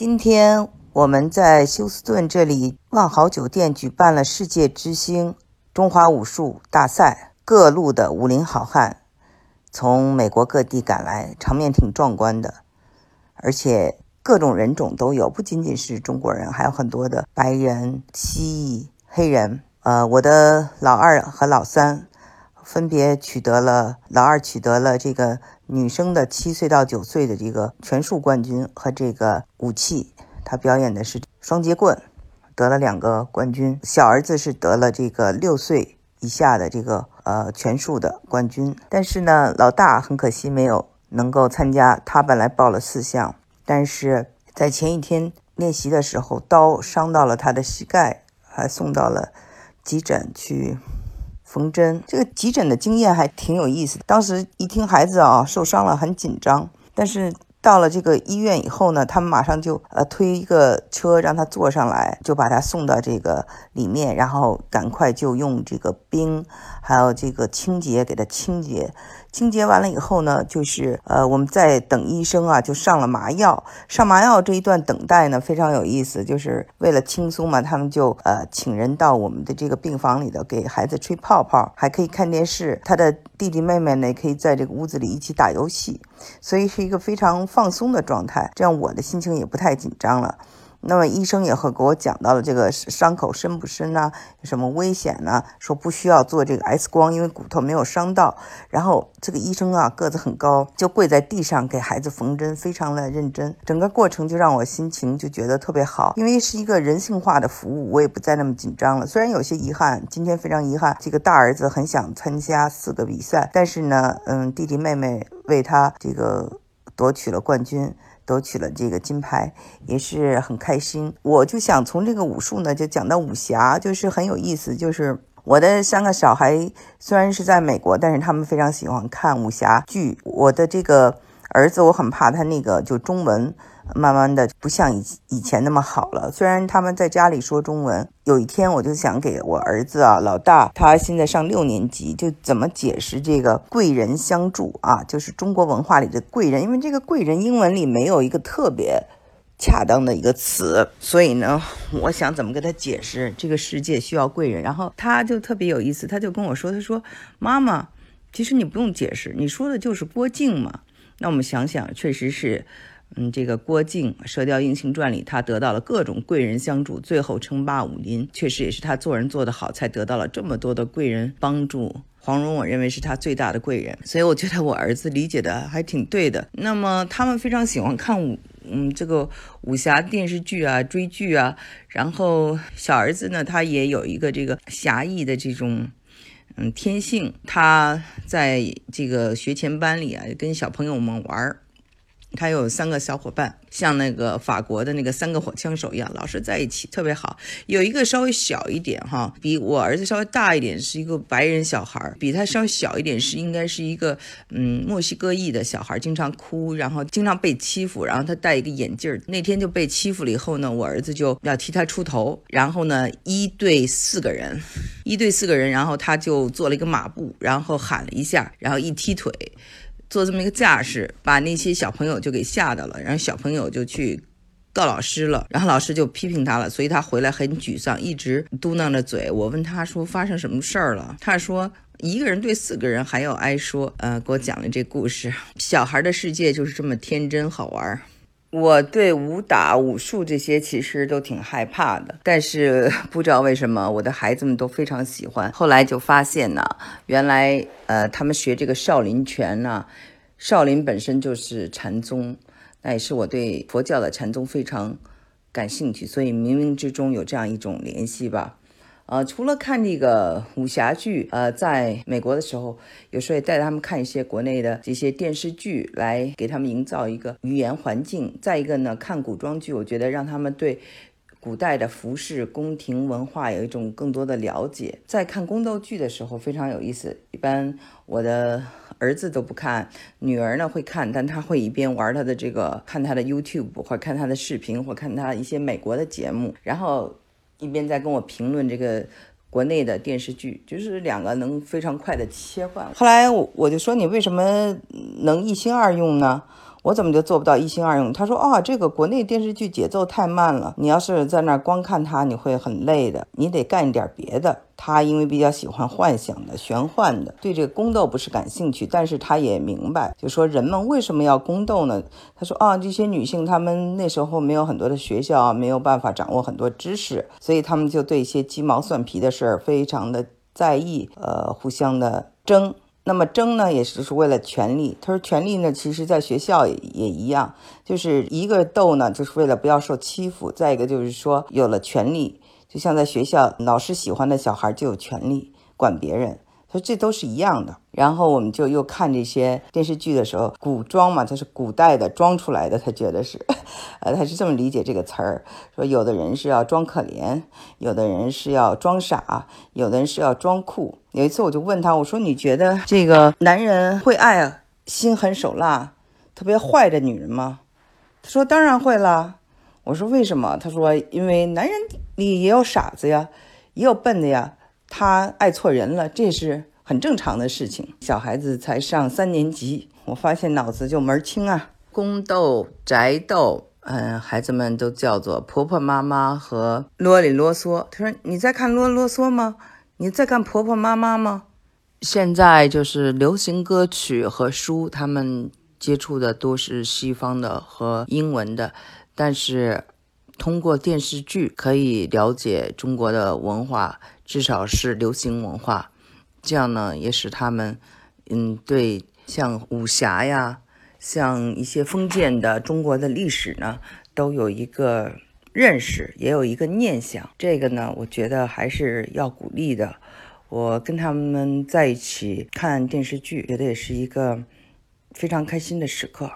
今天我们在休斯顿这里万豪酒店举办了世界之星中华武术大赛，各路的武林好汉从美国各地赶来，场面挺壮观的，而且各种人种都有，不仅仅是中国人，还有很多的白人、蜥蜴、黑人。呃，我的老二和老三分别取得了，老二取得了这个。女生的七岁到九岁的这个拳术冠军和这个武器，他表演的是双截棍，得了两个冠军。小儿子是得了这个六岁以下的这个呃拳术的冠军。但是呢，老大很可惜没有能够参加。他本来报了四项，但是在前一天练习的时候，刀伤到了他的膝盖，还送到了急诊去。缝针，这个急诊的经验还挺有意思。当时一听孩子啊受伤了，很紧张。但是到了这个医院以后呢，他们马上就呃推一个车让他坐上来，就把他送到这个里面，然后赶快就用这个冰还有这个清洁给他清洁。清洁完了以后呢，就是呃，我们在等医生啊，就上了麻药。上麻药这一段等待呢，非常有意思，就是为了轻松嘛，他们就呃请人到我们的这个病房里头给孩子吹泡泡，还可以看电视。他的弟弟妹妹呢，可以在这个屋子里一起打游戏，所以是一个非常放松的状态。这样我的心情也不太紧张了。那么医生也会给我讲到了这个伤口深不深呢？有什么危险呢？说不需要做这个 X 光，因为骨头没有伤到。然后这个医生啊个子很高，就跪在地上给孩子缝针，非常的认真。整个过程就让我心情就觉得特别好，因为是一个人性化的服务，我也不再那么紧张了。虽然有些遗憾，今天非常遗憾，这个大儿子很想参加四个比赛，但是呢，嗯，弟弟妹妹为他这个夺取了冠军。夺取了这个金牌，也是很开心。我就想从这个武术呢，就讲到武侠，就是很有意思。就是我的三个小孩虽然是在美国，但是他们非常喜欢看武侠剧。我的这个儿子，我很怕他那个就中文。慢慢的不像以以前那么好了。虽然他们在家里说中文，有一天我就想给我儿子啊，老大，他现在上六年级，就怎么解释这个贵人相助啊？就是中国文化里的贵人，因为这个贵人英文里没有一个特别恰当的一个词，所以呢，我想怎么跟他解释这个世界需要贵人？然后他就特别有意思，他就跟我说，他说妈妈，其实你不用解释，你说的就是郭靖嘛。那我们想想，确实是。嗯，这个郭靖《射雕英雄传》里，他得到了各种贵人相助，最后称霸武林，确实也是他做人做得好，才得到了这么多的贵人帮助。黄蓉，我认为是他最大的贵人，所以我觉得我儿子理解的还挺对的。那么他们非常喜欢看武，嗯，这个武侠电视剧啊，追剧啊。然后小儿子呢，他也有一个这个侠义的这种嗯天性，他在这个学前班里啊，跟小朋友们玩儿。他有三个小伙伴，像那个法国的那个三个火枪手一样，老是在一起，特别好。有一个稍微小一点，哈，比我儿子稍微大一点，是一个白人小孩比他稍微小一点是应该是一个嗯墨西哥裔的小孩经常哭，然后经常被欺负，然后他戴一个眼镜那天就被欺负了以后呢，我儿子就要替他出头，然后呢一对四个人，一对四个人，然后他就做了一个马步，然后喊了一下，然后一踢腿。做这么一个架势，把那些小朋友就给吓到了，然后小朋友就去告老师了，然后老师就批评他了，所以他回来很沮丧，一直嘟囔着嘴。我问他说发生什么事儿了，他说一个人对四个人还要挨说，呃，给我讲了这故事。小孩的世界就是这么天真好玩。我对武打、武术这些其实都挺害怕的，但是不知道为什么我的孩子们都非常喜欢。后来就发现呢，原来呃，他们学这个少林拳呢，少林本身就是禅宗，那也是我对佛教的禅宗非常感兴趣，所以冥冥之中有这样一种联系吧。呃，除了看这个武侠剧，呃，在美国的时候，有时候也带他们看一些国内的这些电视剧，来给他们营造一个语言环境。再一个呢，看古装剧，我觉得让他们对古代的服饰、宫廷文化有一种更多的了解。在看宫斗剧的时候非常有意思，一般我的儿子都不看，女儿呢会看，但她会一边玩她的这个，看她的 YouTube 或看她的视频，或看她一些美国的节目，然后。一边在跟我评论这个国内的电视剧，就是两个能非常快的切换。后来我我就说你为什么能一心二用呢？我怎么就做不到一心二用？他说啊，这个国内电视剧节奏太慢了，你要是在那儿光看它，你会很累的，你得干一点别的。他因为比较喜欢幻想的、玄幻的，对这个宫斗不是感兴趣，但是他也明白，就说人们为什么要宫斗呢？他说啊，这些女性她们那时候没有很多的学校，没有办法掌握很多知识，所以她们就对一些鸡毛蒜皮的事儿非常的在意，呃，互相的争。那么争呢，也是是为了权利。他说，权利呢，其实在学校也也一样，就是一个斗呢，就是为了不要受欺负；再一个就是说，有了权利，就像在学校，老师喜欢的小孩就有权利管别人。他说这都是一样的。然后我们就又看这些电视剧的时候，古装嘛，它是古代的装出来的，他觉得是，呃，他是这么理解这个词儿。说有的人是要装可怜，有的人是要装傻，有的人是要装酷。有一次我就问他，我说你觉得这个男人会爱心狠手辣、特别坏的女人吗？他说当然会啦。我说为什么？他说因为男人里也有傻子呀，也有笨的呀。他爱错人了，这是很正常的事情。小孩子才上三年级，我发现脑子就门儿清啊。宫斗、宅斗，嗯，孩子们都叫做婆婆妈妈和啰里啰嗦。他说：“你在看啰啰嗦吗？你在看婆婆妈妈吗？”现在就是流行歌曲和书，他们接触的都是西方的和英文的，但是通过电视剧可以了解中国的文化。至少是流行文化，这样呢也使他们，嗯，对像武侠呀，像一些封建的中国的历史呢，都有一个认识，也有一个念想。这个呢，我觉得还是要鼓励的。我跟他们在一起看电视剧，觉得也是一个非常开心的时刻。